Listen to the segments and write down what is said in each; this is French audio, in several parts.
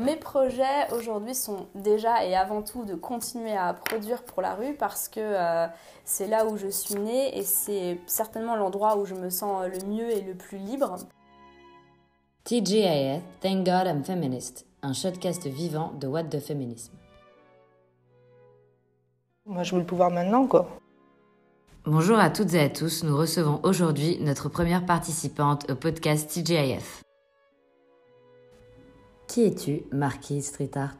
Mes projets aujourd'hui sont déjà et avant tout de continuer à produire pour la rue parce que euh, c'est là où je suis née et c'est certainement l'endroit où je me sens le mieux et le plus libre. TGIF, Thank God I'm Feminist, un shotcast vivant de What the Feminism. Moi, je veux le pouvoir maintenant, quoi. Bonjour à toutes et à tous, nous recevons aujourd'hui notre première participante au podcast TGIF. Qui es-tu, Marquise Street Art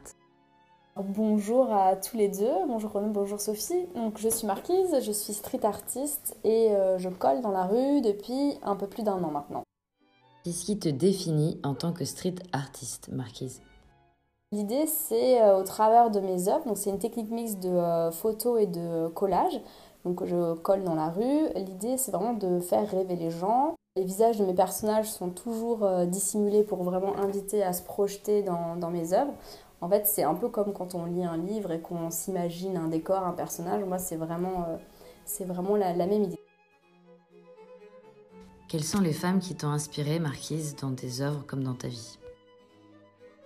Bonjour à tous les deux, bonjour Renaud, bonjour Sophie. Donc je suis Marquise, je suis street artiste et euh, je colle dans la rue depuis un peu plus d'un an maintenant. Qu'est-ce qui te définit en tant que street artiste, Marquise L'idée, c'est euh, au travers de mes œuvres, donc c'est une technique mixte de euh, photo et de collage. Donc je colle dans la rue. L'idée, c'est vraiment de faire rêver les gens. Les visages de mes personnages sont toujours euh, dissimulés pour vraiment inviter à se projeter dans, mes œuvres. En fait, c'est un peu comme quand on lit un livre et qu'on s'imagine un décor, un personnage. Moi, c'est vraiment, la, la même idée. Quelles sont les femmes qui t'ont inspirée, Marquise, dans tes œuvres comme dans ta vie?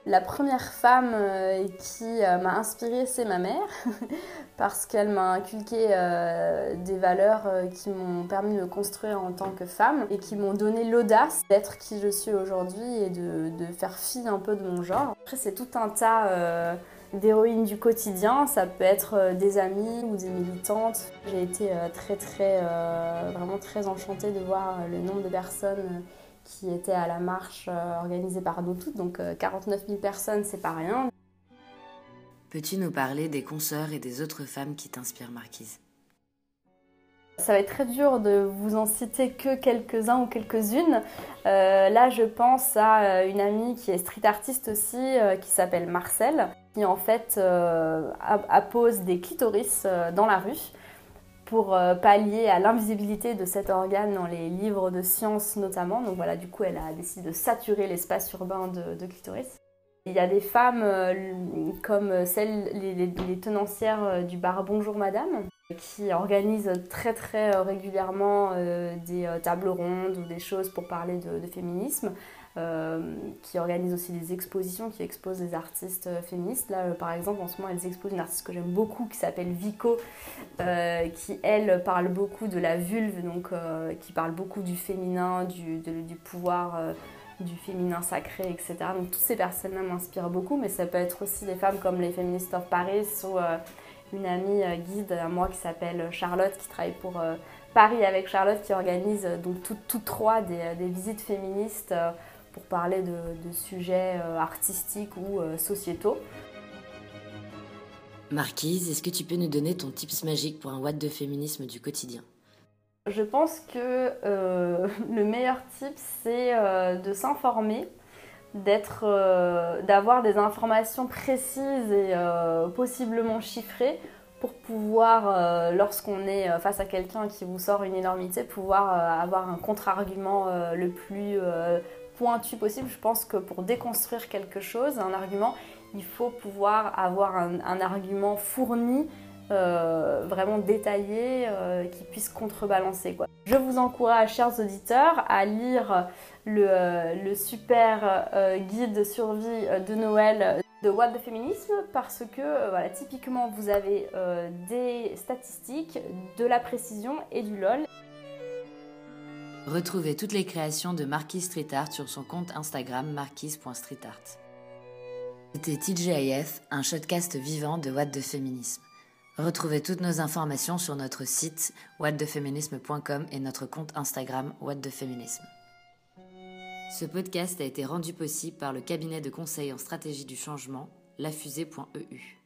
La première femme euh, qui euh, m'a inspirée, c'est ma mère, parce qu'elle m'a inculqué euh, des valeurs qui m'ont permis de me construire en tant que femme et qui m'ont donné l'audace d'être qui je suis aujourd'hui et de, de, faire fi un peu de mon genre. Après, c'est tout un tas d'héroïnes du quotidien, ça peut être des amies ou des militantes. J'ai été très, très, vraiment très enchantée de voir le nombre de personnes qui était à la marche euh, organisée par nous toutes. Donc 49 euh, 000 personnes, c'est pas rien. Peux-tu nous parler des consoeurs et des autres femmes qui t'inspirent, Marquise? Ça va être très dur de vous en citer que quelques-uns ou quelques-unes. Euh, là, je pense à une amie qui est street artiste aussi, qui s'appelle Marcel, qui en fait appose des clitoris dans la rue pour euh, pallier à l'invisibilité de cet organe dans les livres de sciences notamment. Donc voilà, du coup, elle a décidé de saturer l'espace urbain de, clitoris. Il y a des femmes euh, comme celles, les, tenancières euh, du bar Bonjour Madame, qui organisent très très régulièrement des tables rondes ou des choses pour parler de féminisme. Euh, qui organise aussi des expositions, qui expose des artistes euh, féministes. Là, euh, par exemple, en ce moment, elles exposent une artiste que j'aime beaucoup qui s'appelle Vico, qui, elle, parle beaucoup de la vulve, donc qui parle beaucoup du féminin, du, pouvoir du féminin sacré, etc. Donc toutes ces personnes-là m'inspirent beaucoup, mais ça peut être aussi des femmes comme les Feminists of Paris ou une amie guide à moi qui s'appelle Charlotte, qui travaille pour Paris avec Charlotte, qui organise donc toutes trois des, des visites féministes pour parler de, sujets euh, artistiques ou euh, sociétaux. Marquise, est-ce que tu peux nous donner ton tips magique pour un watt de féminisme du quotidien? Je pense que euh, le meilleur tip, c'est de s'informer, d'être, d'avoir des informations précises et possiblement chiffrées pour pouvoir, lorsqu'on est face à quelqu'un qui vous sort une énormité, pouvoir avoir un contre-argument le plus pointu possible. Je pense que pour déconstruire quelque chose, un argument, il faut pouvoir avoir un, argument fourni, euh, vraiment détaillé, euh, qui puisse contrebalancer. Quoi. Je vous encourage, chers auditeurs, à lire le, euh, super guide de survie de Noël de What the Féminisme parce que voilà, typiquement vous avez des statistiques, de la précision et du LOL. Retrouvez toutes les créations de Marquise Street Art sur son compte Instagram marquise.streetart. C'était TGIF, un shotcast vivant de What the Féminisme. Retrouvez toutes nos informations sur notre site whatthefeminisme.com et notre compte Instagram What the Féminisme. Ce podcast a été rendu possible par le cabinet de conseil en stratégie du changement, lafusée.eu.